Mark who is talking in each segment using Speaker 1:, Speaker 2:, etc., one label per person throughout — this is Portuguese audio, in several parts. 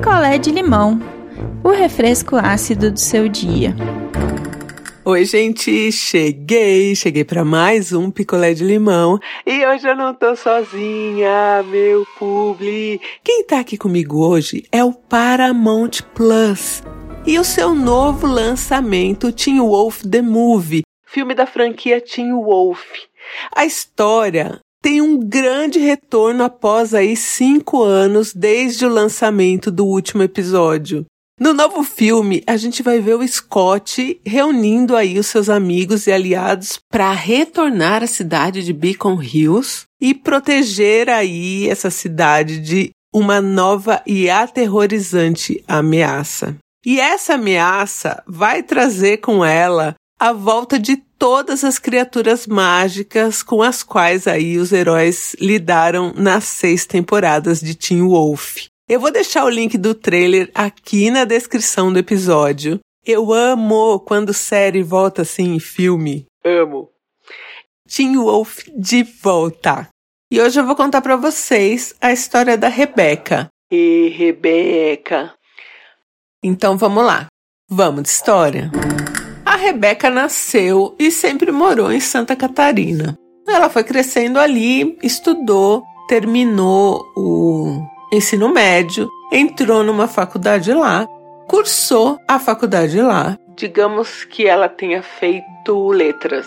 Speaker 1: picolé de limão, o refresco ácido do seu dia.
Speaker 2: Oi, gente, cheguei, cheguei para mais um picolé de limão e hoje eu não tô sozinha, meu publi. Quem tá aqui comigo hoje é o Paramount Plus e o seu novo lançamento, Teen Wolf The Movie, filme da franquia Teen Wolf. A história tem um grande retorno após aí cinco anos desde o lançamento do último episódio. No novo filme, a gente vai ver o Scott reunindo aí os seus amigos e aliados para retornar à cidade de Beacon Hills e proteger aí essa cidade de uma nova e aterrorizante ameaça. E essa ameaça vai trazer com ela a volta de todas as criaturas mágicas com as quais aí os heróis lidaram nas seis temporadas de Teen Wolf. Eu vou deixar o link do trailer aqui na descrição do episódio. Eu amo quando série volta assim em filme. Amo. Teen Wolf de volta. E hoje eu vou contar para vocês a história da Rebeca. E Rebeca. Então vamos lá. Vamos de história. A Rebeca nasceu e sempre morou em Santa Catarina. Ela foi crescendo ali, estudou, terminou o ensino médio, entrou numa faculdade lá, cursou a faculdade lá. Digamos que ela tenha feito letras.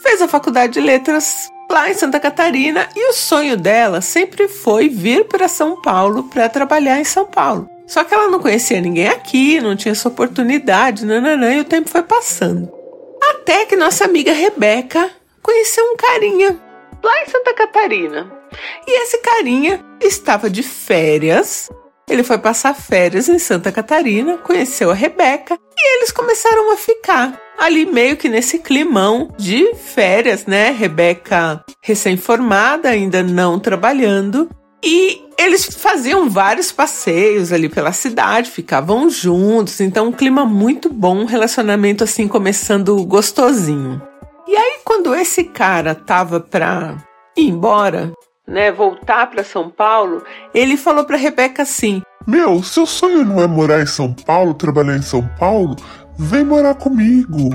Speaker 2: Fez a faculdade de letras lá em Santa Catarina e o sonho dela sempre foi vir para São Paulo para trabalhar em São Paulo. Só que ela não conhecia ninguém aqui, não tinha essa oportunidade, nananã, e o tempo foi passando. Até que nossa amiga Rebeca conheceu um carinha lá em Santa Catarina. E esse carinha estava de férias. Ele foi passar férias em Santa Catarina, conheceu a Rebeca e eles começaram a ficar ali meio que nesse climão de férias, né? Rebeca recém-formada, ainda não trabalhando. E eles faziam vários passeios ali pela cidade, ficavam juntos, então um clima muito bom, um relacionamento assim começando gostosinho. E aí quando esse cara tava pra ir embora, né, voltar para São Paulo, ele falou para Rebeca assim:
Speaker 3: Meu, seu sonho não é morar em São Paulo, trabalhar em São Paulo? Vem morar comigo.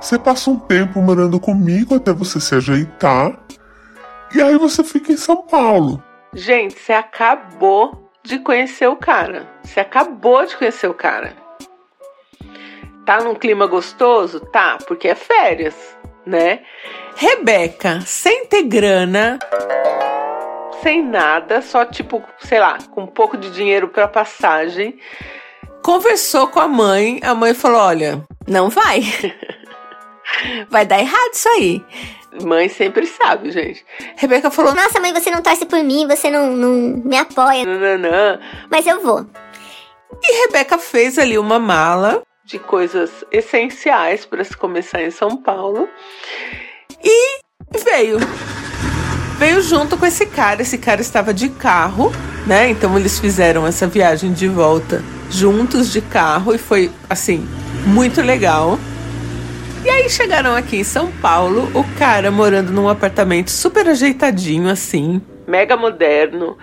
Speaker 3: Você passa um tempo morando comigo até você se ajeitar. E aí você fica em São Paulo.
Speaker 2: Gente, você acabou de conhecer o cara. Você acabou de conhecer o cara. Tá num clima gostoso? Tá, porque é férias né? Rebeca, sem ter grana, sem nada, só tipo, sei lá, com um pouco de dinheiro para passagem, conversou com a mãe. A mãe falou: Olha, não vai. vai dar errado isso aí. Mãe sempre sabe, gente. Rebeca falou:
Speaker 4: Nossa, mãe, você não torce por mim, você não, não me apoia.
Speaker 2: Não, não, não.
Speaker 4: Mas eu vou.
Speaker 2: E Rebeca fez ali uma mala de coisas essenciais para se começar em São Paulo. E veio. Veio junto com esse cara. Esse cara estava de carro, né? Então eles fizeram essa viagem de volta juntos de carro e foi assim muito legal. E aí chegaram aqui em São Paulo, o cara morando num apartamento super ajeitadinho assim, mega moderno,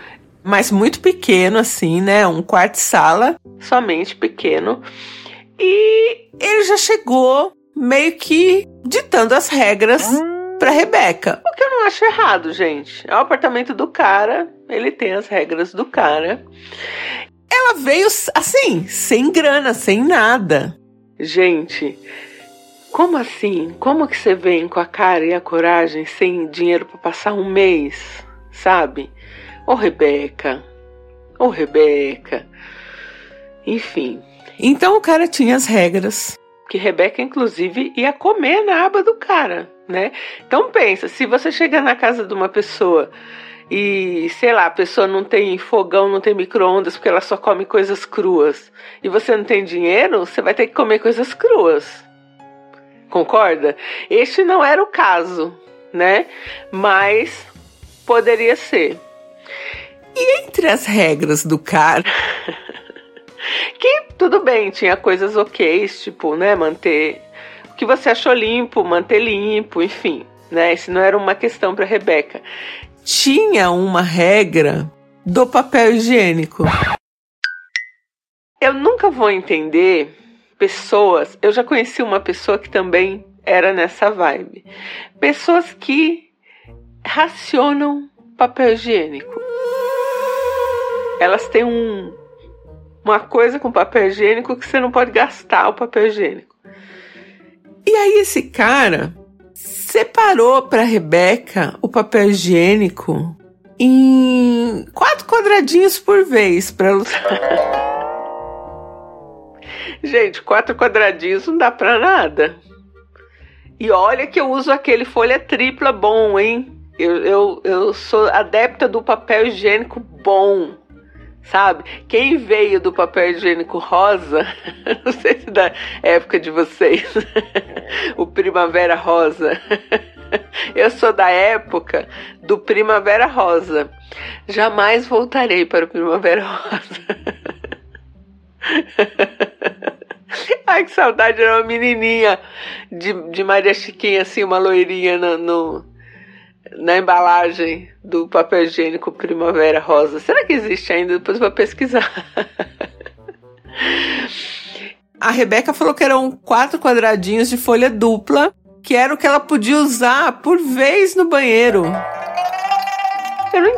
Speaker 2: mas muito pequeno assim, né? Um quarto sala, somente pequeno. E ele já chegou meio que ditando as regras para Rebeca. O que eu não acho errado, gente. É o apartamento do cara, ele tem as regras do cara. Ela veio assim, sem grana, sem nada. Gente, como assim? Como que você vem com a cara e a coragem sem dinheiro para passar um mês, sabe? Ô Rebeca, ô Rebeca. Enfim, então o cara tinha as regras que Rebeca, inclusive, ia comer na aba do cara, né? Então pensa, se você chegar na casa de uma pessoa e, sei lá, a pessoa não tem fogão, não tem micro-ondas porque ela só come coisas cruas e você não tem dinheiro, você vai ter que comer coisas cruas. Concorda? Este não era o caso, né? Mas poderia ser. E entre as regras do cara. Que tudo bem, tinha coisas ok, tipo, né, manter o que você achou limpo, manter limpo, enfim, né? Isso não era uma questão para Rebeca. Tinha uma regra do papel higiênico. Eu nunca vou entender pessoas. Eu já conheci uma pessoa que também era nessa vibe. Pessoas que racionam papel higiênico. Elas têm um, uma coisa com papel higiênico que você não pode gastar o papel higiênico. E aí esse cara separou para Rebeca o papel higiênico em quatro quadradinhos por vez para ela usar. Gente, quatro quadradinhos não dá para nada. E olha que eu uso aquele folha tripla bom, hein? Eu, eu, eu sou adepta do papel higiênico bom sabe? Quem veio do papel higiênico rosa, não sei se da época de vocês, o Primavera Rosa. Eu sou da época do Primavera Rosa. Jamais voltarei para o Primavera Rosa. Ai, que saudade, era uma menininha de, de Maria Chiquinha, assim, uma loirinha no, no na embalagem do papel higiênico Primavera Rosa. Será que existe ainda? Depois vou pesquisar. A Rebeca falou que eram quatro quadradinhos de folha dupla, que era o que ela podia usar por vez no banheiro.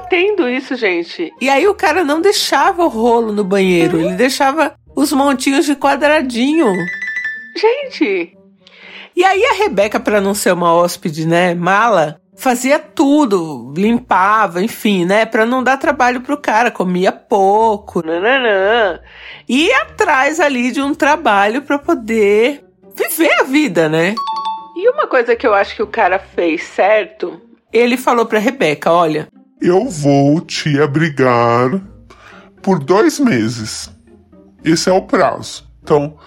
Speaker 2: Entendo isso, gente. E aí o cara não deixava o rolo no banheiro, ele deixava os montinhos de quadradinho. Gente! E aí a Rebeca, para não ser uma hóspede, né, mala, fazia tudo, limpava, enfim, né, para não dar trabalho pro cara, comia pouco, nananã. E atrás ali de um trabalho para poder viver a vida, né? E uma coisa que eu acho que o cara fez certo, ele falou para Rebeca, olha,
Speaker 3: eu vou te abrigar por dois meses. Esse é o prazo. Então,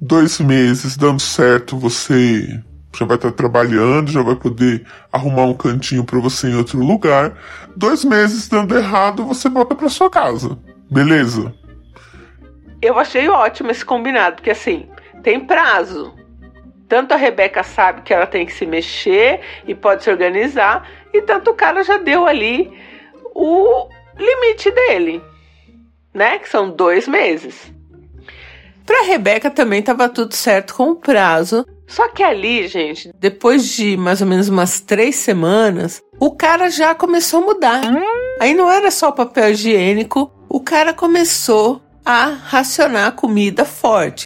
Speaker 3: dois meses dando certo, você já vai estar trabalhando, já vai poder arrumar um cantinho para você em outro lugar. Dois meses dando errado, você volta para sua casa. Beleza?
Speaker 2: Eu achei ótimo esse combinado, porque assim, tem prazo. Tanto a Rebeca sabe que ela tem que se mexer e pode se organizar, e tanto o cara já deu ali o limite dele, né? Que são dois meses. Para Rebeca também estava tudo certo com o prazo, só que ali, gente, depois de mais ou menos umas três semanas, o cara já começou a mudar. Aí não era só o papel higiênico, o cara começou a racionar comida forte.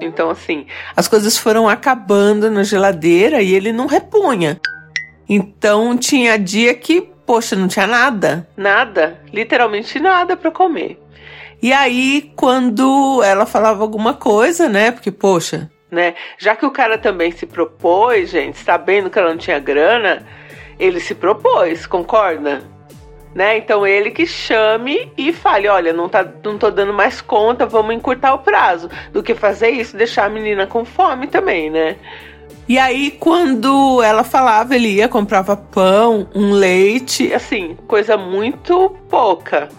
Speaker 2: Então, assim, as coisas foram acabando na geladeira e ele não repunha. Então, tinha dia que, poxa, não tinha nada. Nada, literalmente nada para comer. E aí, quando ela falava alguma coisa, né? Porque, poxa, né? Já que o cara também se propôs, gente, sabendo que ela não tinha grana, ele se propôs, concorda? Né? Então ele que chame e fale, olha, não, tá, não tô dando mais conta, vamos encurtar o prazo, do que fazer isso, deixar a menina com fome também, né? E aí, quando ela falava, ele ia, comprava pão, um leite, assim, coisa muito pouca.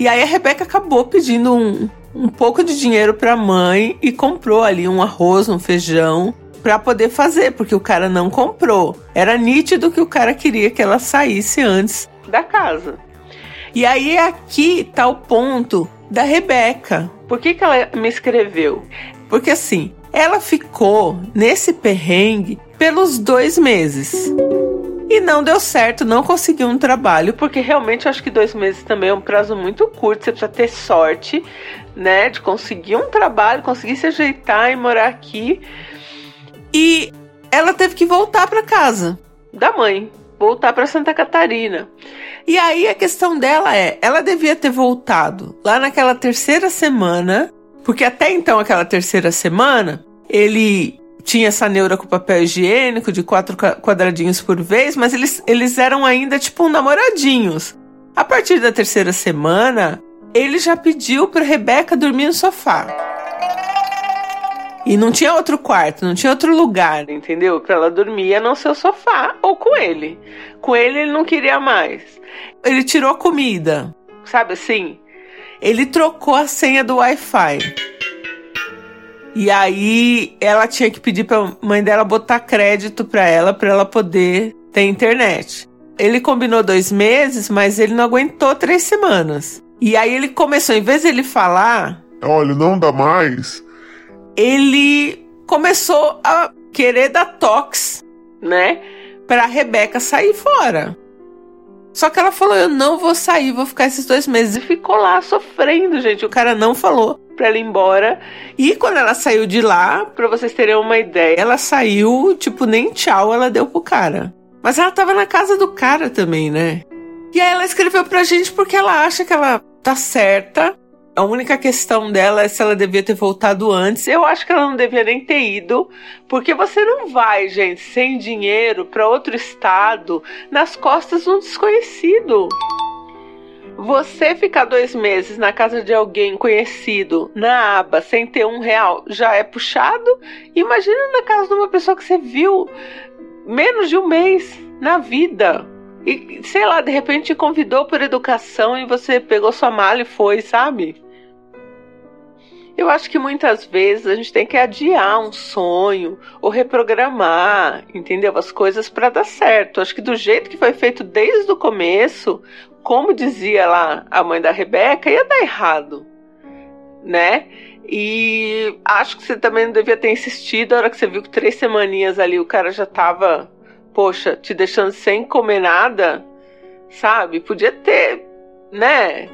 Speaker 2: E aí a Rebeca acabou pedindo um, um pouco de dinheiro para a mãe e comprou ali um arroz, um feijão para poder fazer, porque o cara não comprou. Era nítido que o cara queria que ela saísse antes da casa. E aí aqui tá o ponto da Rebeca. Por que, que ela me escreveu? Porque assim, ela ficou nesse perrengue pelos dois meses. E não deu certo, não conseguiu um trabalho, porque realmente eu acho que dois meses também é um prazo muito curto. Você precisa ter sorte, né, de conseguir um trabalho, conseguir se ajeitar e morar aqui. E ela teve que voltar para casa da mãe, voltar para Santa Catarina. E aí a questão dela é, ela devia ter voltado lá naquela terceira semana, porque até então aquela terceira semana ele tinha essa neura com papel higiênico de quatro quadradinhos por vez, mas eles, eles eram ainda tipo namoradinhos. A partir da terceira semana, ele já pediu para Rebeca dormir no sofá. E não tinha outro quarto, não tinha outro lugar, entendeu? Para ela dormir no seu sofá ou com ele. Com ele ele não queria mais. Ele tirou a comida, sabe assim? Ele trocou a senha do Wi-Fi. E aí ela tinha que pedir para mãe dela botar crédito para ela para ela poder ter internet. Ele combinou dois meses, mas ele não aguentou três semanas. E aí ele começou, em vez de ele falar,
Speaker 3: olha, não dá mais.
Speaker 2: Ele começou a querer dar tox, né? Pra Rebeca sair fora. Só que ela falou: Eu não vou sair, vou ficar esses dois meses. E ficou lá sofrendo, gente. O cara não falou pra ela ir embora. E quando ela saiu de lá, pra vocês terem uma ideia, ela saiu, tipo, nem tchau ela deu pro cara. Mas ela tava na casa do cara também, né? E aí ela escreveu pra gente porque ela acha que ela tá certa. A única questão dela é se ela devia ter voltado antes. Eu acho que ela não devia nem ter ido, porque você não vai, gente, sem dinheiro para outro estado nas costas de um desconhecido. Você ficar dois meses na casa de alguém conhecido, na aba, sem ter um real, já é puxado. Imagina na casa de uma pessoa que você viu menos de um mês na vida. E, sei lá, de repente te convidou por educação e você pegou sua mala e foi, sabe? Eu acho que muitas vezes a gente tem que adiar um sonho ou reprogramar, entendeu? As coisas para dar certo. Acho que do jeito que foi feito desde o começo, como dizia lá a mãe da Rebeca, ia dar errado, né? E acho que você também não devia ter insistido. A hora que você viu que três semaninhas ali o cara já tava, poxa, te deixando sem comer nada, sabe? Podia ter, né?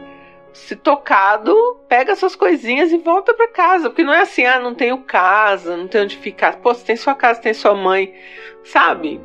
Speaker 2: Se tocado, pega suas coisinhas e volta para casa. Porque não é assim, ah, não tenho casa, não tenho onde ficar. Pô, você tem sua casa, tem sua mãe, sabe?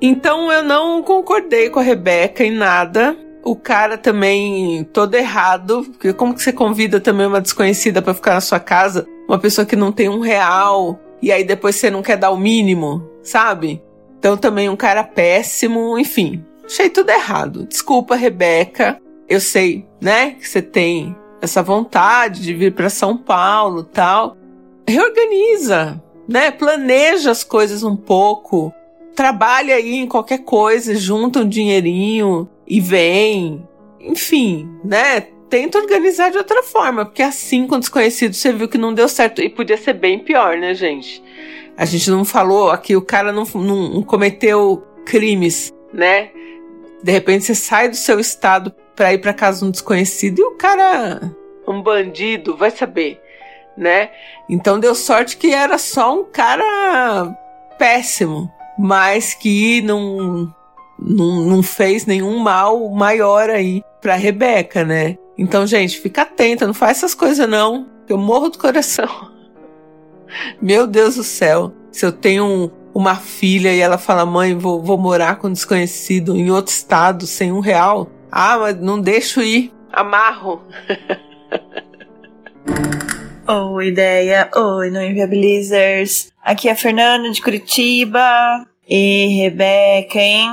Speaker 2: Então eu não concordei com a Rebeca em nada. O cara também todo errado, porque como que você convida também uma desconhecida para ficar na sua casa, uma pessoa que não tem um real, e aí depois você não quer dar o mínimo, sabe? Então também um cara péssimo, enfim, achei tudo errado. Desculpa, Rebeca. Eu sei, né, que você tem essa vontade de vir para São Paulo, tal. Reorganiza, né? Planeja as coisas um pouco. Trabalha aí em qualquer coisa, junta um dinheirinho e vem. Enfim, né? Tenta organizar de outra forma, porque assim, com desconhecido, você viu que não deu certo. E podia ser bem pior, né, gente? A gente não falou aqui, o cara não, não cometeu crimes, né? De repente você sai do seu estado para ir para casa de um desconhecido e o cara, um bandido, vai saber, né? Então deu sorte que era só um cara péssimo, mas que não, não, não fez nenhum mal maior aí pra Rebeca, né? Então, gente, fica atenta, não faz essas coisas não, eu morro do coração. Meu Deus do céu, se eu tenho um, uma filha e ela fala, mãe, vou, vou morar com um desconhecido em outro estado sem um real. Ah, mas não deixo ir. Amarro.
Speaker 1: Oi, ideia. Oi, no Inviabilizers. Aqui é a Fernanda de Curitiba. E Rebeca, hein?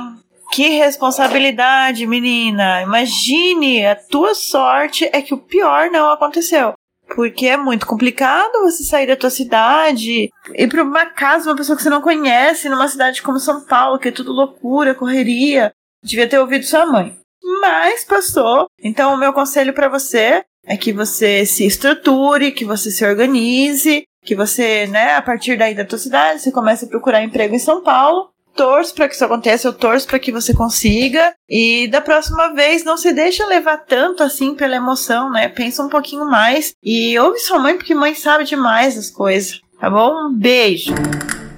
Speaker 1: Que responsabilidade, menina. Imagine, a tua sorte é que o pior não aconteceu. Porque é muito complicado você sair da tua cidade, ir para uma casa, uma pessoa que você não conhece, numa cidade como São Paulo, que é tudo loucura, correria. Devia ter ouvido sua mãe. Mas passou. Então, o meu conselho para você é que você se estruture, que você se organize, que você, né, a partir daí da tua cidade, você comece a procurar emprego em São Paulo torço para que isso aconteça, eu torço para que você consiga. E da próxima vez, não se deixa levar tanto assim pela emoção, né? Pensa um pouquinho mais e ouve sua mãe, porque mãe sabe demais as coisas. Tá bom? Um beijo.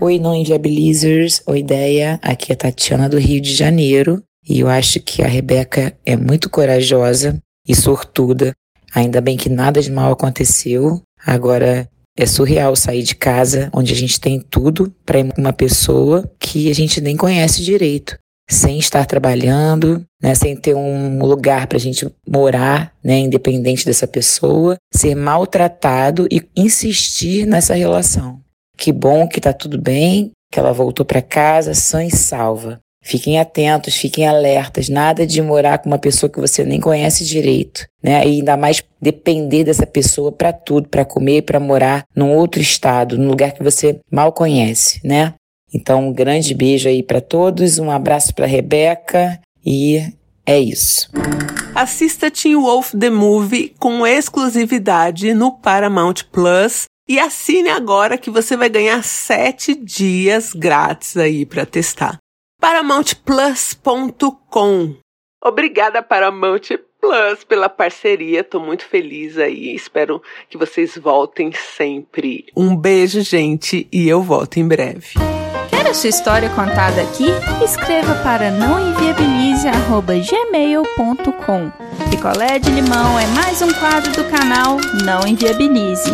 Speaker 5: Oi, não Inviabilizers. Oi, ideia. Aqui é Tatiana do Rio de Janeiro. E eu acho que a Rebeca é muito corajosa e sortuda. Ainda bem que nada de mal aconteceu. Agora, é surreal sair de casa onde a gente tem tudo para uma pessoa que a gente nem conhece direito, sem estar trabalhando, né, sem ter um lugar para a gente morar, né, independente dessa pessoa, ser maltratado e insistir nessa relação. Que bom que tá tudo bem, que ela voltou para casa sã e salva. Fiquem atentos, fiquem alertas, nada de morar com uma pessoa que você nem conhece direito, né? E ainda mais depender dessa pessoa para tudo, para comer, para morar num outro estado, num lugar que você mal conhece, né? Então, um grande beijo aí para todos, um abraço para Rebeca e é isso.
Speaker 2: Assista Teen Wolf The Movie com exclusividade no Paramount Plus e assine agora que você vai ganhar sete dias grátis aí para testar paramountplus.com. Obrigada, Paramount, Plus pela parceria. Tô muito feliz aí. Espero que vocês voltem sempre. Um beijo, gente, e eu volto em breve.
Speaker 6: Quer a sua história contada aqui? Escreva para nãoenviabilize@gmail.com. Picolé de limão é mais um quadro do canal Não Enviabilize.